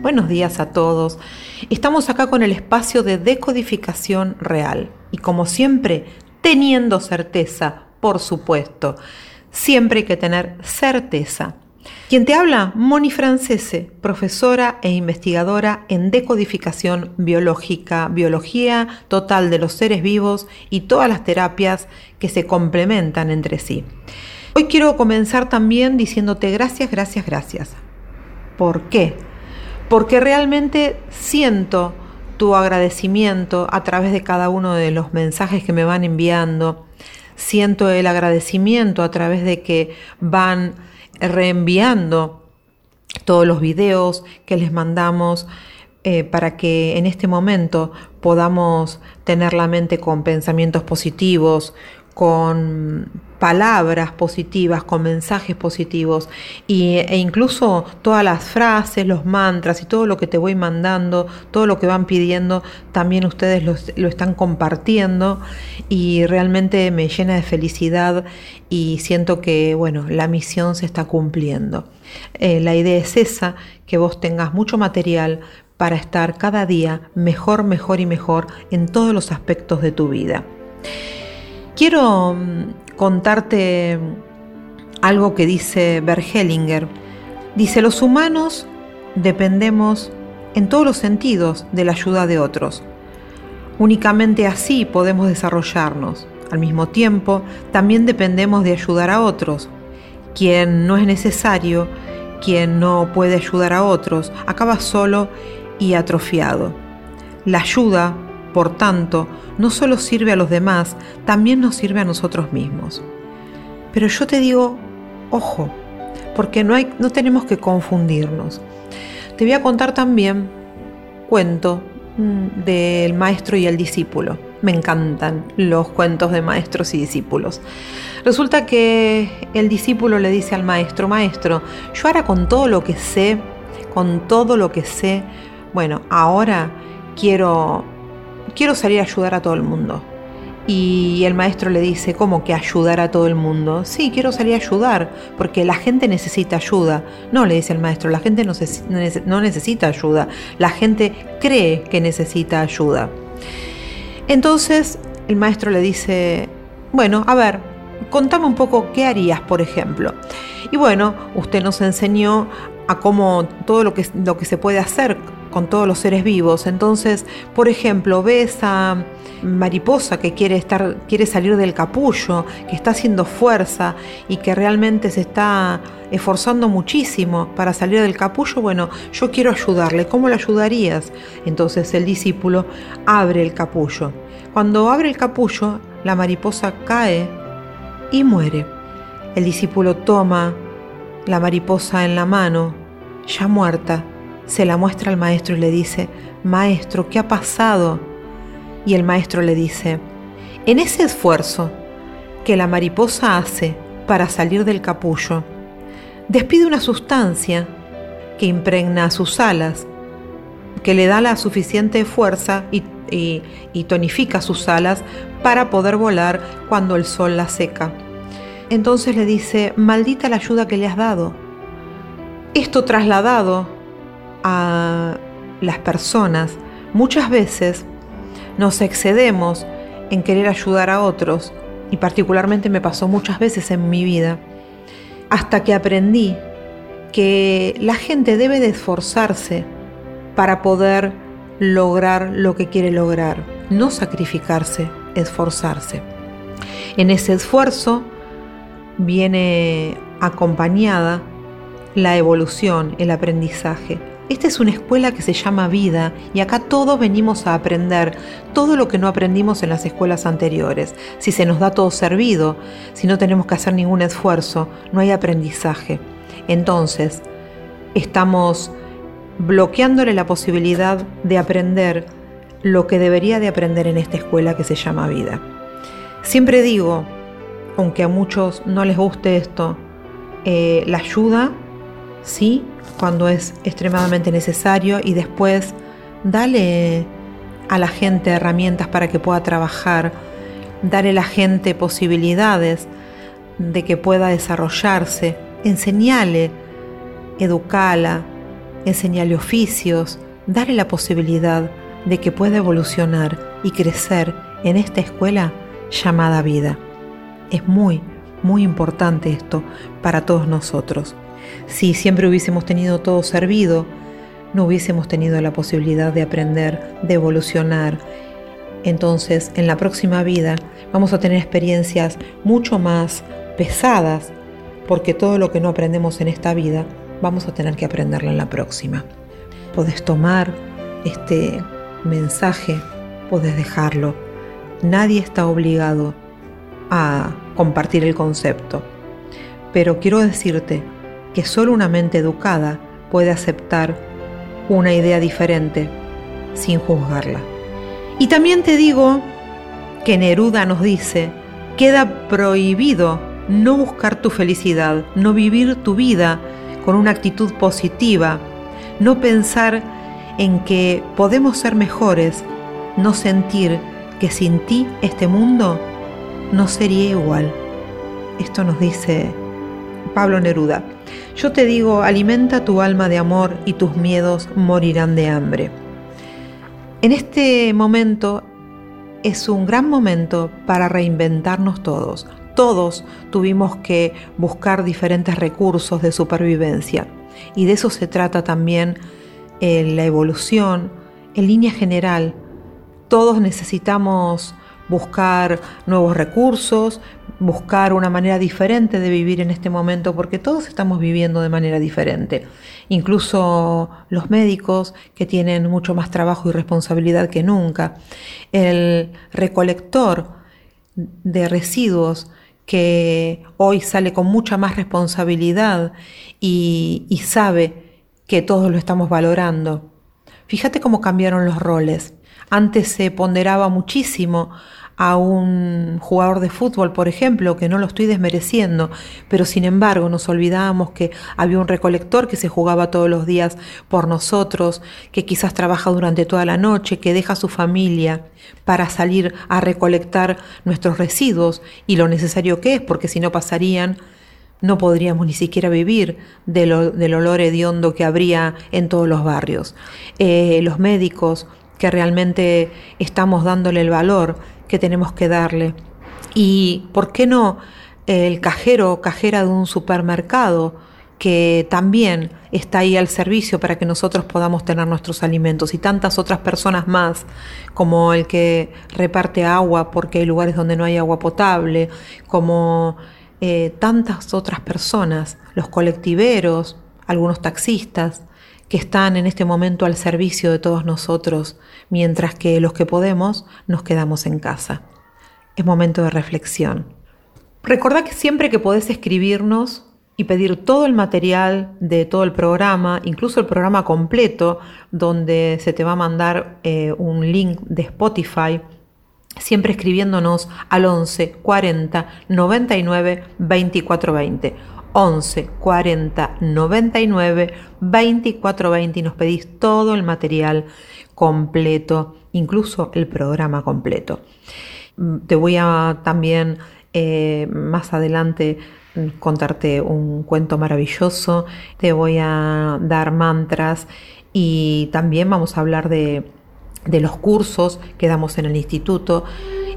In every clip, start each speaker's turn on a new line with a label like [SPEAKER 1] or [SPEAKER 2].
[SPEAKER 1] buenos días a todos. Estamos acá con el espacio de decodificación real y como siempre, teniendo certeza, por supuesto. Siempre hay que tener certeza. Quien te habla, Moni Francese, profesora e investigadora en decodificación biológica, biología total de los seres vivos y todas las terapias que se complementan entre sí. Hoy quiero comenzar también diciéndote gracias, gracias, gracias. ¿Por qué? Porque realmente siento tu agradecimiento a través de cada uno de los mensajes que me van enviando. Siento el agradecimiento a través de que van reenviando todos los videos que les mandamos eh, para que en este momento podamos tener la mente con pensamientos positivos, con palabras positivas, con mensajes positivos y, e incluso todas las frases, los mantras y todo lo que te voy mandando, todo lo que van pidiendo, también ustedes lo, están compartiendo y realmente me llena de felicidad y siento que, bueno, la misión se está cumpliendo. Eh, la idea es esa, que vos tengas mucho material para estar cada día mejor, mejor y mejor en todos los aspectos de tu vida. Quiero mm, contarte algo que dice Bergelinger. Dice, los humanos dependemos en todos los sentidos de la ayuda de otros. Únicamente así podemos desarrollarnos. Al mismo tiempo, también dependemos de ayudar a otros. Quien no es necesario, quien no puede ayudar a otros, acaba solo y atrofiado. La ayuda por tanto, no solo sirve a los demás, también nos sirve a nosotros mismos. Pero yo te digo, ojo, porque no, hay, no tenemos que confundirnos. Te voy a contar también cuento mm, del maestro y el discípulo. Me encantan los cuentos de maestros y discípulos. Resulta que el discípulo le dice al maestro, maestro, yo ahora con todo lo que sé, con todo lo que sé, bueno, ahora quiero quiero salir a ayudar a todo el mundo. Y el maestro le dice, ¿cómo que ayudar a todo el mundo? Sí, quiero salir a ayudar, porque la gente necesita ayuda. No, le dice el maestro, la gente no, no necesita ayuda, la gente cree que necesita ayuda. Entonces el maestro le dice, bueno, a ver, contame un poco qué harías, por ejemplo. Y bueno, usted nos enseñó a cómo todo lo que, lo que se puede hacer con todos los seres vivos. Entonces, por ejemplo, ve esa mariposa que quiere estar, quiere salir del capullo, que está haciendo fuerza y que realmente se está esforzando muchísimo para salir del capullo, bueno, yo quiero ayudarle. ¿Cómo le ayudarías? Entonces el discípulo abre el capullo. Cuando abre el capullo, la mariposa cae y muere. El discípulo toma la mariposa en la mano, ya muerta, se la muestra al maestro y le dice, Maestro, ¿qué ha pasado? Y el maestro le dice, en ese esfuerzo que la mariposa hace para salir del capullo, despide una sustancia que impregna sus alas, que le da la suficiente fuerza y, tonifica sus alas para poder volar cuando el sol la seca. Entonces le dice, maldita la ayuda que le has dado. Esto trasladado a las personas, muchas veces nos excedemos en querer ayudar a otros, y particularmente me pasó muchas veces en mi vida, hasta que aprendí que la gente debe de esforzarse para poder lograr lo que quiere lograr, no sacrificarse, esforzarse. En ese esfuerzo viene acompañada la evolución, el aprendizaje. Esta es una escuela que se llama vida y acá todos venimos a aprender todo lo que no aprendimos en las escuelas anteriores. Si se nos da todo servido, si no tenemos que hacer ningún esfuerzo, no hay aprendizaje. Entonces, estamos bloqueándole la posibilidad de aprender lo que debería de aprender en esta escuela que se llama vida. Siempre digo, aunque a muchos no les guste esto, eh, la ayuda, sí, cuando es extremadamente necesario y después dale a la gente herramientas para que pueda trabajar, dale a la gente posibilidades de que pueda desarrollarse, enseñale, educala, enseñale oficios, dale la posibilidad de que pueda evolucionar y crecer en esta escuela llamada vida. Es muy, muy importante esto para todos nosotros. Si siempre hubiésemos tenido todo servido, no hubiésemos tenido la posibilidad de aprender, de evolucionar. Entonces, en la próxima vida vamos a tener experiencias mucho más pesadas, porque todo lo que no aprendemos en esta vida, vamos a tener que aprenderlo en la próxima. Podés tomar este mensaje, podés dejarlo. Nadie está obligado a compartir el concepto. Pero quiero decirte que solo una mente educada puede aceptar una idea diferente sin juzgarla. Y también te digo que Neruda nos dice, queda prohibido no buscar tu felicidad, no vivir tu vida con una actitud positiva, no pensar en que podemos ser mejores, no sentir que sin ti este mundo no sería igual. Esto nos dice Pablo Neruda. Yo te digo, alimenta tu alma de amor y tus miedos morirán de hambre. En este momento es un gran momento para reinventarnos todos. Todos tuvimos que buscar diferentes recursos de supervivencia y de eso se trata también en la evolución. En línea general, todos necesitamos buscar nuevos recursos, buscar una manera diferente de vivir en este momento, porque todos estamos viviendo de manera diferente. Incluso los médicos que tienen mucho más trabajo y responsabilidad que nunca. El recolector de residuos que hoy sale con mucha más responsabilidad y, sabe que todos lo estamos valorando. Fíjate cómo cambiaron los roles. Antes se ponderaba muchísimo a un jugador de fútbol, por ejemplo, que no lo estoy desmereciendo, pero sin embargo nos olvidábamos que había un recolector que se jugaba todos los días por nosotros, que quizás trabaja durante toda la noche, que deja a su familia para salir a recolectar nuestros residuos y lo necesario que es, porque si no pasarían no podríamos ni siquiera vivir del, olor hediondo que habría en todos los barrios. Eh, los médicos que realmente estamos dándole el valor que tenemos que darle. Y, ¿por qué no el cajero o cajera de un supermercado que también está ahí al servicio para que nosotros podamos tener nuestros alimentos y tantas otras personas más, como el que reparte agua porque hay lugares donde no hay agua potable, como eh, tantas otras personas, los colectiveros, algunos taxistas, que están en este momento al servicio de todos nosotros, mientras que los que podemos nos quedamos en casa. Es momento de reflexión. Recordá que siempre que podés escribirnos y pedir todo el material de todo el programa, incluso el programa completo, donde se te va a mandar eh, un link de Spotify, siempre escribiéndonos al 11 40 99 24 20 11 40 99 24 20 y nos pedís todo el material completo, incluso el programa completo. Mm, te voy a también eh, más adelante mm, contarte un cuento maravilloso, te voy a dar mantras y también vamos a hablar de, de los cursos que damos en el instituto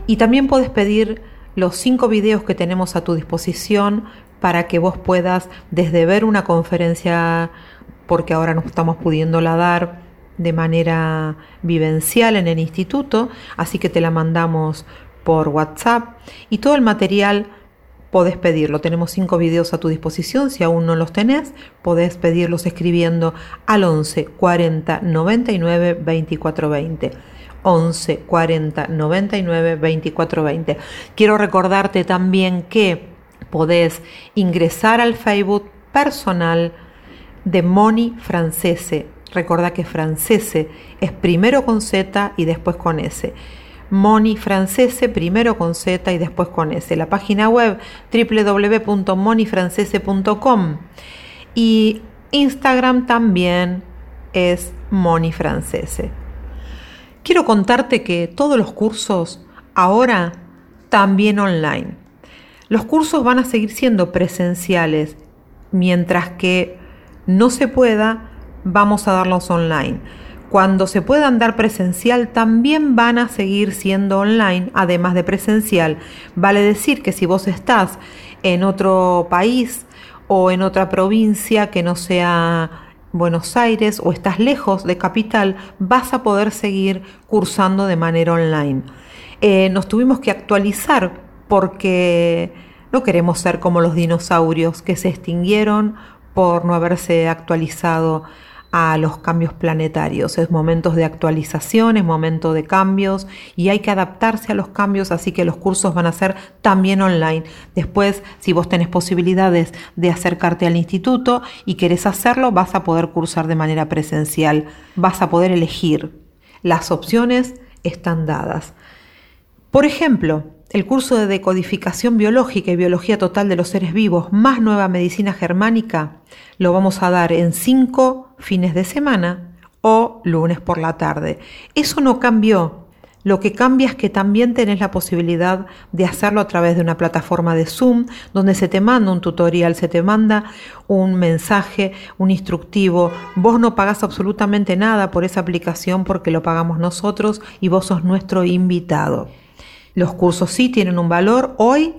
[SPEAKER 1] y también puedes pedir los cinco videos que tenemos a tu disposición para que vos puedas desde ver una conferencia, porque ahora no estamos pudiéndola dar de manera vivencial en el instituto, así que te la mandamos por WhatsApp y todo el material podés pedirlo. Tenemos cinco videos a tu disposición. Si aún no los tenés, podés pedirlos escribiendo al 11 40 99 24 20. 11 40 99 24 20. Quiero recordarte también que podés ingresar al Facebook personal de Moni Francese. Recordá que francese es primero con Z y después con S. Moni Francese, primero con Z y después con S. La página web www.monifrancese.com y Instagram también es Moni Francese. Quiero contarte que todos los cursos ahora también online. Los cursos van a seguir siendo presenciales, mientras que no se pueda, vamos a darlos online. Cuando se puedan dar presencial, también van a seguir siendo online, además de presencial. Vale decir que si vos estás en otro país o en otra provincia que no sea Buenos Aires o estás lejos de capital, vas a poder seguir cursando de manera online. Eh, nos tuvimos que actualizar porque no queremos ser como los dinosaurios que se extinguieron por no haberse actualizado a los cambios planetarios. Es momentos de actualización, es momento de cambios y hay que adaptarse a los cambios, así que los cursos van a ser también online. Después, si vos tenés posibilidades de acercarte al instituto y querés hacerlo, vas a poder cursar de manera presencial, vas a poder elegir. Las opciones están dadas. Por ejemplo, el curso de decodificación biológica y biología total de los seres vivos más nueva medicina germánica lo vamos a dar en cinco fines de semana o lunes por la tarde. Eso no cambió. Lo que cambia es que también tenés la posibilidad de hacerlo a través de una plataforma de Zoom donde se te manda un tutorial, se te manda un mensaje, un instructivo. Vos no pagás absolutamente nada por esa aplicación porque lo pagamos nosotros y vos sos nuestro invitado. Los cursos sí tienen un valor hoy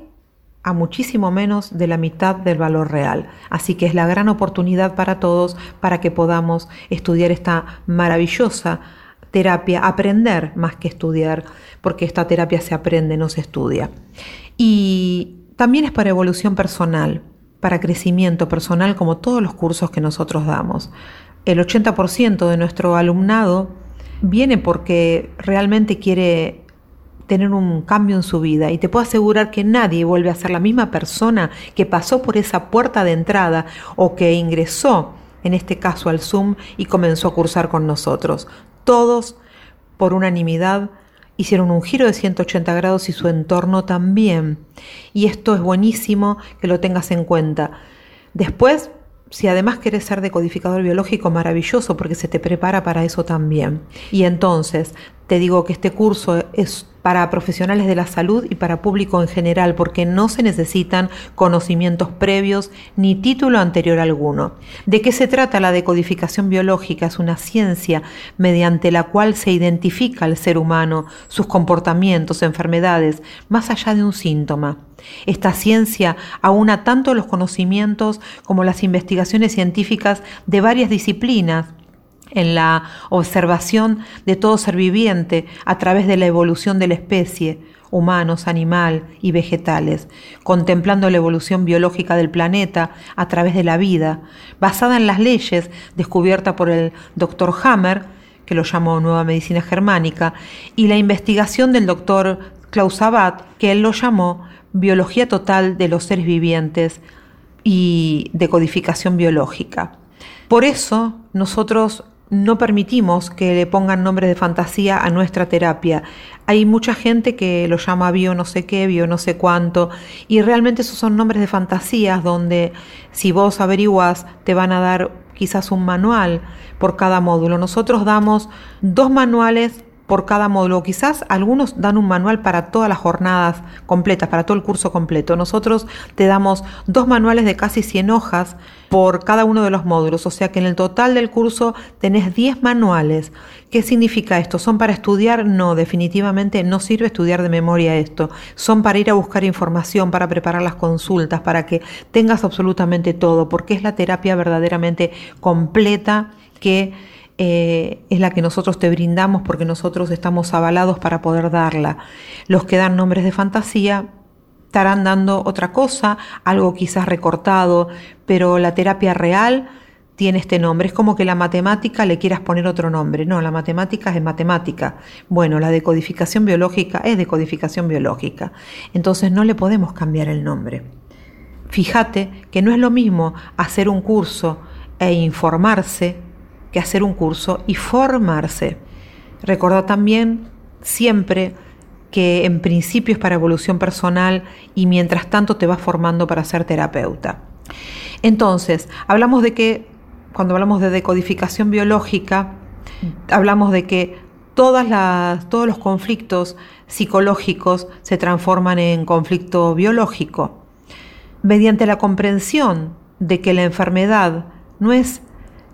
[SPEAKER 1] a muchísimo menos de la mitad del valor real. Así que es la gran oportunidad para todos para que podamos estudiar esta maravillosa terapia, aprender más que estudiar, porque esta terapia se aprende, no se estudia. Y también es para evolución personal, para crecimiento personal, como todos los cursos que nosotros damos. El 80% de nuestro alumnado viene porque realmente quiere tener un cambio en su vida y te puedo asegurar que nadie vuelve a ser la misma persona que pasó por esa puerta de entrada o que ingresó, en este caso al Zoom, y comenzó a cursar con nosotros. Todos, por unanimidad, hicieron un giro de 180 grados y su entorno también. Y esto es buenísimo que lo tengas en cuenta. Después, si además quieres ser decodificador biológico, maravilloso porque se te prepara para eso también. Y entonces, te digo que este curso es para profesionales de la salud y para público en general, porque no se necesitan conocimientos previos ni título anterior alguno. ¿De qué se trata la decodificación biológica? Es una ciencia mediante la cual se identifica al ser humano, sus comportamientos, enfermedades, más allá de un síntoma. Esta ciencia aúna tanto los conocimientos como las investigaciones científicas de varias disciplinas, en la observación de todo ser viviente a través de la evolución de la especie, humanos, animal y vegetales, contemplando la evolución biológica del planeta a través de la vida, basada en las leyes descubiertas por el doctor Hammer, que lo llamó Nueva Medicina Germánica, y la investigación del doctor Klaus Abad, que él lo llamó Biología Total de los Seres Vivientes y Decodificación Biológica. Por eso nosotros no permitimos que le pongan nombres de fantasía a nuestra terapia. Hay mucha gente que lo llama bio no sé qué, bio no sé cuánto, y realmente esos son nombres de fantasías donde si vos averiguas te van a dar quizás un manual por cada módulo. Nosotros damos dos manuales por cada módulo. Quizás algunos dan un manual para todas las jornadas completas, para todo el curso completo. Nosotros te damos dos manuales de casi 100 hojas por cada uno de los módulos, o sea que en el total del curso tenés 10 manuales. ¿Qué significa esto? ¿Son para estudiar? No, definitivamente no sirve estudiar de memoria esto. Son para ir a buscar información, para preparar las consultas, para que tengas absolutamente todo, porque es la terapia verdaderamente completa que eh, es la que nosotros te brindamos porque nosotros estamos avalados para poder darla. Los que dan nombres de fantasía estarán dando otra cosa, algo quizás recortado, pero la terapia real tiene este nombre. Es como que la matemática le quieras poner otro nombre. No, la matemática es matemática. Bueno, la decodificación biológica es decodificación biológica. Entonces no le podemos cambiar el nombre. Fíjate que no es lo mismo hacer un curso e informarse que hacer un curso y formarse. Recordad también siempre que en principio es para evolución personal y mientras tanto te vas formando para ser terapeuta. Entonces, hablamos de que, cuando hablamos de decodificación biológica, hablamos de que todas todos los conflictos psicológicos se transforman en conflicto biológico. Mediante la comprensión de que la enfermedad no es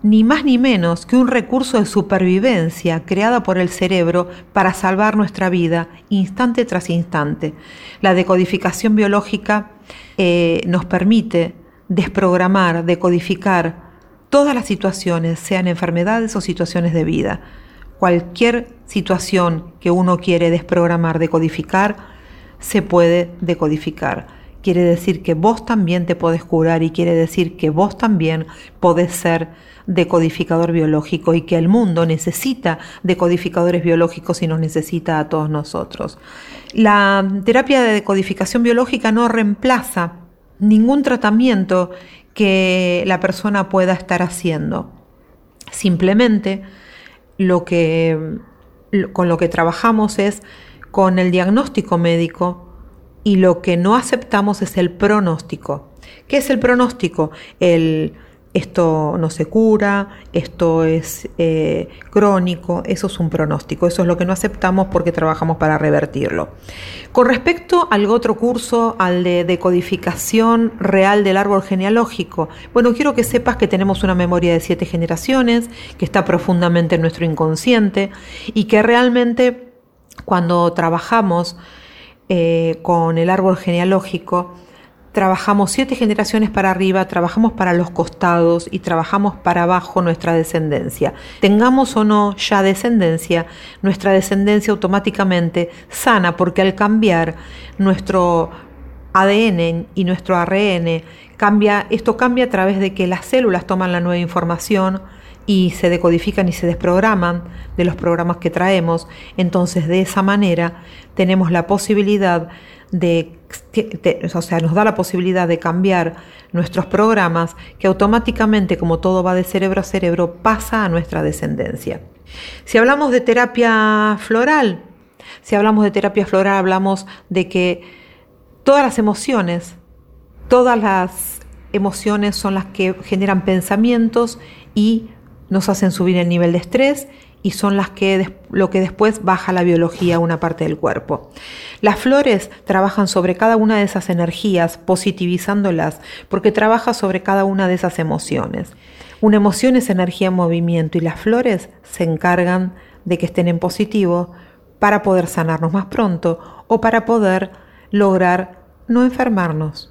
[SPEAKER 1] ni más ni menos que un recurso de supervivencia creada por el cerebro para salvar nuestra vida instante tras instante. La decodificación biológica eh, nos permite desprogramar, decodificar todas las situaciones, sean enfermedades o situaciones de vida. Cualquier situación que uno quiere desprogramar, decodificar, se puede decodificar. Quiere decir que vos también te podés curar y quiere decir que vos también podés ser decodificador biológico y que el mundo necesita decodificadores biológicos y nos necesita a todos nosotros. La terapia de decodificación biológica no reemplaza ningún tratamiento que la persona pueda estar haciendo. Simplemente lo que, con lo que trabajamos es con el diagnóstico médico y lo que no aceptamos es el pronóstico. ¿Qué es el pronóstico? El esto no se cura, esto es eh, crónico, eso es un pronóstico, eso es lo que no aceptamos porque trabajamos para revertirlo. Con respecto al otro curso, al de decodificación real del árbol genealógico, bueno, quiero que sepas que tenemos una memoria de siete generaciones, que está profundamente en nuestro inconsciente y que realmente cuando trabajamos eh, con el árbol genealógico, trabajamos siete generaciones para arriba, trabajamos para los costados y trabajamos para abajo nuestra descendencia. Tengamos o no ya descendencia, nuestra descendencia automáticamente sana porque al cambiar nuestro ADN y nuestro ARN cambia, esto cambia a través de que las células toman la nueva información y se decodifican y se desprograman de los programas que traemos, entonces de esa manera tenemos la posibilidad de, o sea, nos da la posibilidad de cambiar nuestros programas que automáticamente, como todo va de cerebro a cerebro, pasa a nuestra descendencia. Si hablamos de terapia floral, si hablamos de terapia floral, hablamos de que todas las emociones, todas las emociones son las que generan pensamientos y nos hacen subir el nivel de estrés y son las que lo que después baja la biología a una parte del cuerpo. Las flores trabajan sobre cada una de esas energías, positivizándolas, porque trabaja sobre cada una de esas emociones. Una emoción es energía en movimiento y las flores se encargan de que estén en positivo para poder sanarnos más pronto o para poder lograr no enfermarnos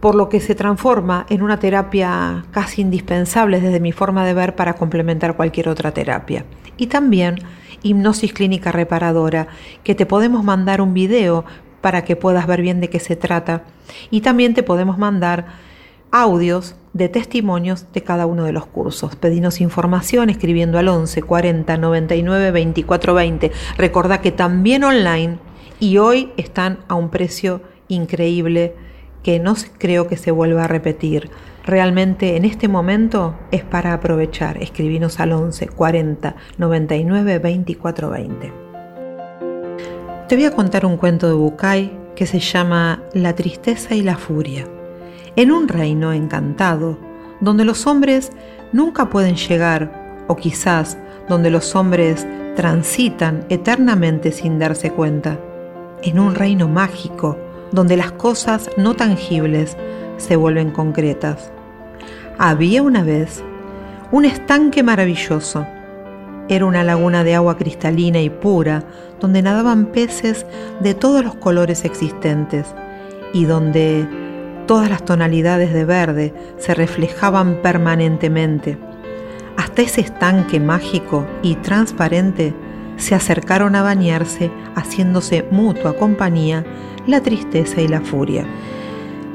[SPEAKER 1] por lo que se transforma en una terapia casi indispensable desde mi forma de ver para complementar cualquier otra terapia. Y también hipnosis clínica reparadora, que te podemos mandar un video para que puedas ver bien de qué se trata. Y también te podemos mandar audios de testimonios de cada uno de los cursos. Pedinos información escribiendo al 11 40 99 24 20. Recordá que también online y hoy están a un precio increíble que no creo que se vuelva a repetir. Realmente en este momento es para aprovechar. Escribinos al 11 40 99 24 20. Te voy a contar un cuento de Bucay que se llama La tristeza y la furia. En un reino encantado, donde los hombres nunca pueden llegar, o quizás donde los hombres transitan eternamente sin darse cuenta. En un reino mágico, donde las cosas no tangibles se vuelven concretas. Había una vez un estanque maravilloso. Era una laguna de agua cristalina y pura donde nadaban peces de todos los colores existentes y donde todas las tonalidades de verde se reflejaban permanentemente. Hasta ese estanque mágico y transparente se acercaron a bañarse haciéndose mutua compañía la tristeza y la furia.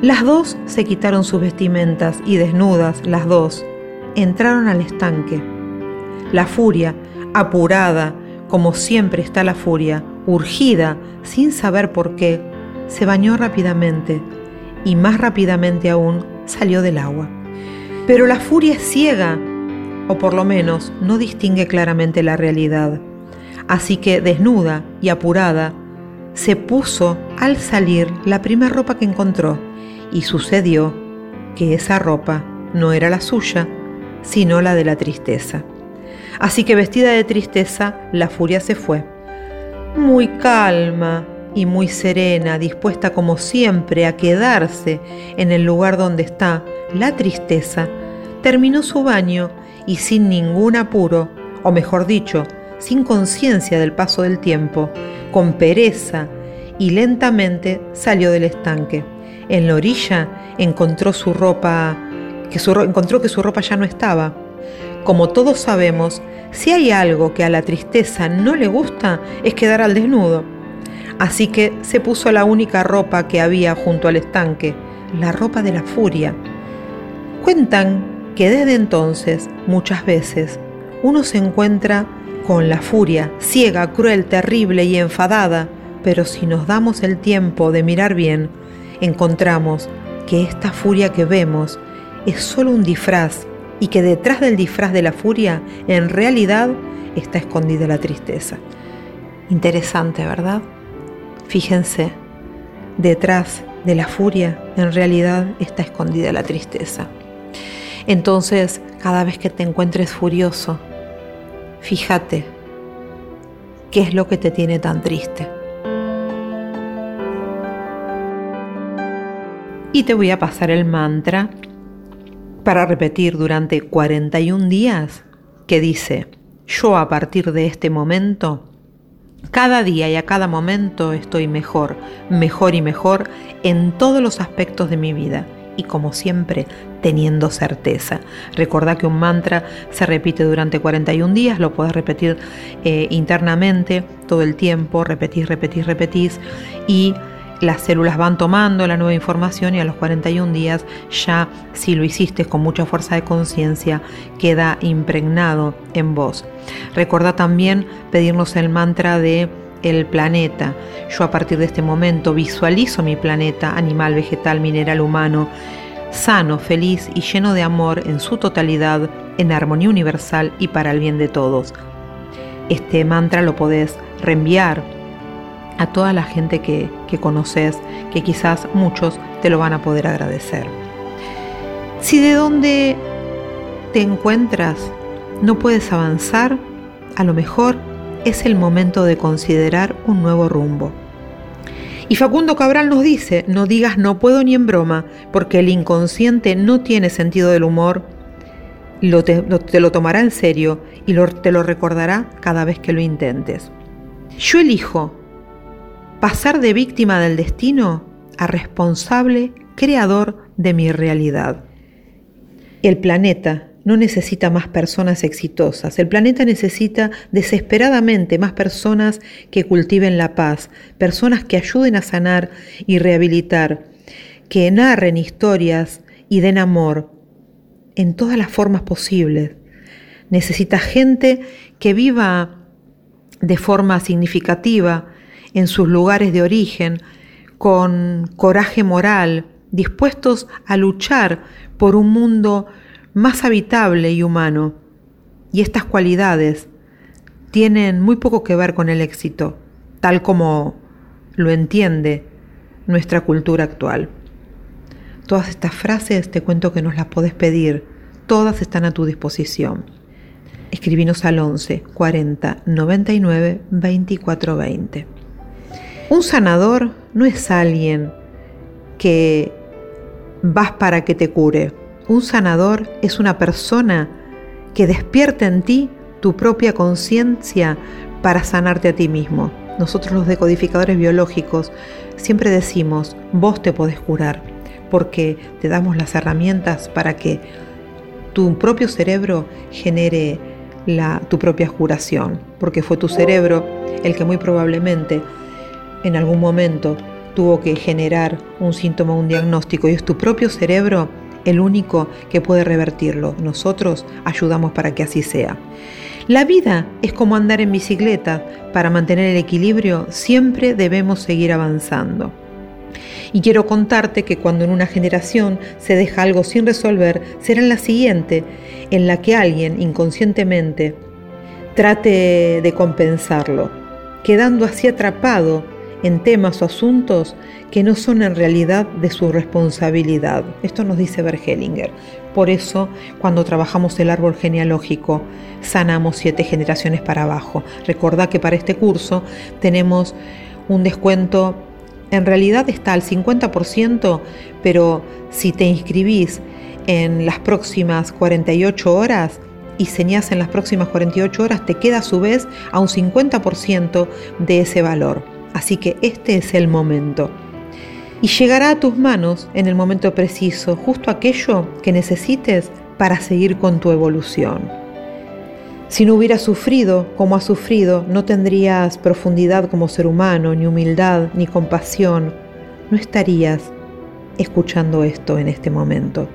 [SPEAKER 1] Las dos se quitaron sus vestimentas y desnudas, las dos, entraron al estanque. La furia, apurada, como siempre está la furia, urgida, sin saber por qué, se bañó rápidamente y más rápidamente aún salió del agua. Pero la furia es ciega o por lo menos no distingue claramente la realidad. Así que desnuda y apurada, se puso al salir la primera ropa que encontró y sucedió que esa ropa no era la suya, sino la de la tristeza. Así que vestida de tristeza, la furia se fue. Muy calma y muy serena, dispuesta como siempre a quedarse en el lugar donde está la tristeza, terminó su baño y sin ningún apuro, o mejor dicho, sin conciencia del paso del tiempo, con pereza y lentamente salió del estanque. En la orilla encontró su ropa, que encontró que su ropa ya no estaba. Como todos sabemos, si hay algo que a la tristeza no le gusta es quedar al desnudo. Así que se puso la única ropa que había junto al estanque, la ropa de la furia. Cuentan que desde entonces, muchas veces, uno se encuentra con la furia, ciega, cruel, terrible y enfadada, pero si nos damos el tiempo de mirar bien, encontramos que esta furia que vemos es solo un disfraz y que detrás del disfraz de la furia en realidad está escondida la tristeza. Interesante, ¿verdad? Fíjense, detrás de la furia en realidad está escondida la tristeza. Entonces, cada vez que te encuentres furioso, fíjate qué es lo que te tiene tan triste. Y te voy a pasar el mantra para repetir durante 41 días que dice, yo a partir de este momento, cada día y a cada momento estoy mejor, mejor y mejor en todos los aspectos de mi vida y como siempre teniendo certeza. Recordá que un mantra se repite durante 41 días, lo puedes repetir eh, internamente todo el tiempo, repetís, repetís, repetís y las células van tomando la nueva información y a los 41 días ya si lo hiciste con mucha fuerza de conciencia queda impregnado en vos. Recuerda también pedirnos el mantra de el planeta. Yo a partir de este momento visualizo mi planeta, animal, vegetal, mineral, humano, sano, feliz y lleno de amor en su totalidad, en armonía universal y para el bien de todos. Este mantra lo podés reenviar a toda la gente que, que conoces, que quizás muchos te lo van a poder agradecer. Si de donde te encuentras no puedes avanzar, a lo mejor es el momento de considerar un nuevo rumbo. Y Facundo Cabral nos dice, no digas no puedo ni en broma, porque el inconsciente no tiene sentido del humor, lo te, lo, tomará en serio y te lo recordará cada vez que lo intentes. Yo elijo pasar de víctima del destino a responsable, creador de mi realidad. El planeta no necesita más personas exitosas, el planeta necesita desesperadamente más personas que cultiven la paz, personas que ayuden a sanar y rehabilitar, que narren historias y den amor en todas las formas posibles. Necesita gente que viva de forma significativa, en sus lugares de origen, con coraje moral, dispuestos a luchar por un mundo más habitable y humano. Y estas cualidades tienen muy poco que ver con el éxito, tal como lo entiende nuestra cultura actual. Todas estas frases te cuento que nos las podés pedir, todas están a tu disposición. Escribinos al 11 40 99 24 20. Un sanador no es alguien que vas para que te cure. Un sanador es una persona que despierta en ti tu propia conciencia para sanarte a ti mismo. Nosotros los decodificadores biológicos siempre decimos, vos te podés curar, porque te damos las herramientas para que tu propio cerebro genere la, tu propia curación, porque fue tu cerebro el que muy probablemente en algún momento tuvo que generar un síntoma, un diagnóstico, y es tu propio cerebro el único que puede revertirlo. Nosotros ayudamos para que así sea. La vida es como andar en bicicleta. Para mantener el equilibrio siempre debemos seguir avanzando. Y quiero contarte que cuando en una generación se deja algo sin resolver, será en la siguiente, en la que alguien inconscientemente trate de compensarlo, quedando así atrapado en temas o asuntos que no son en realidad de su responsabilidad. Esto nos dice Bergelinger. Por eso, cuando trabajamos el árbol genealógico, sanamos siete generaciones para abajo. Recordá que para este curso tenemos un descuento, en realidad está al 50%, pero si te inscribís en las próximas 48 horas, y señas en las próximas 48 horas, te queda a su vez a un 50% de ese valor. Así que este es el momento. Y llegará a tus manos en el momento preciso justo aquello que necesites para seguir con tu evolución. Si no hubieras sufrido como has sufrido, no tendrías profundidad como ser humano, ni humildad, ni compasión. No estarías escuchando esto en este momento.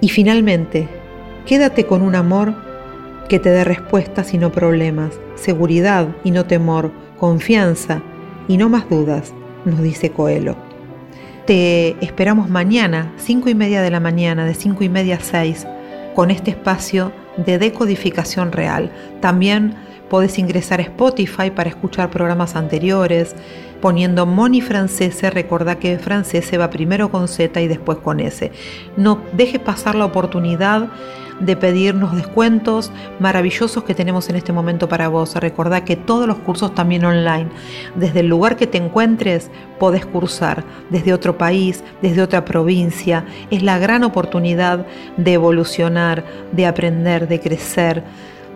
[SPEAKER 1] Y finalmente, quédate con un amor que te dé respuestas y no problemas, seguridad y no temor, confianza y no más dudas, nos dice Coelho. Te esperamos mañana, 5 y media de la mañana, de 5 y media a 6, con este espacio de decodificación real. También podés ingresar a Spotify para escuchar programas anteriores, poniendo Moni Francese, recordá que Francese va primero con Z y después con S. No dejes pasar la oportunidad de pedirnos descuentos maravillosos que tenemos en este momento para vos. Recordá que todos los cursos también online, desde el lugar que te encuentres, podés cursar, desde otro país, desde otra provincia. Es la gran oportunidad de evolucionar, de aprender, de crecer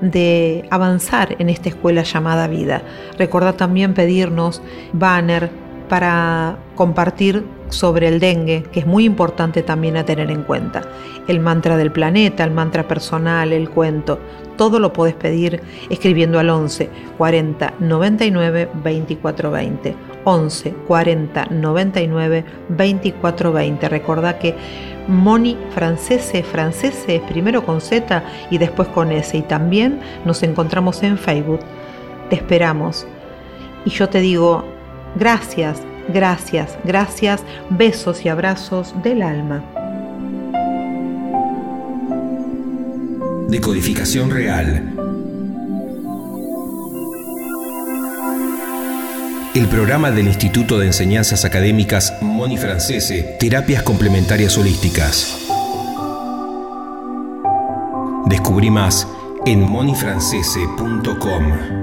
[SPEAKER 1] de avanzar en esta escuela llamada vida. Recordá también pedirnos banner para compartir sobre el dengue, que es muy importante también a tener en cuenta. El mantra del planeta, el mantra personal, el cuento, todo lo puedes pedir escribiendo al 11 40 99 24 20. 11 40 99 24 20. Recordá que Moni Francese, Francese es primero con Z y después con S. Y también nos encontramos en Facebook. Te esperamos. Y yo te digo, gracias, gracias, gracias, besos y abrazos del alma.
[SPEAKER 2] Decodificación real. El programa del Instituto de Enseñanzas Académicas Moni Francese, Terapias Complementarias Holísticas. Descubrí más en monifrancese.com.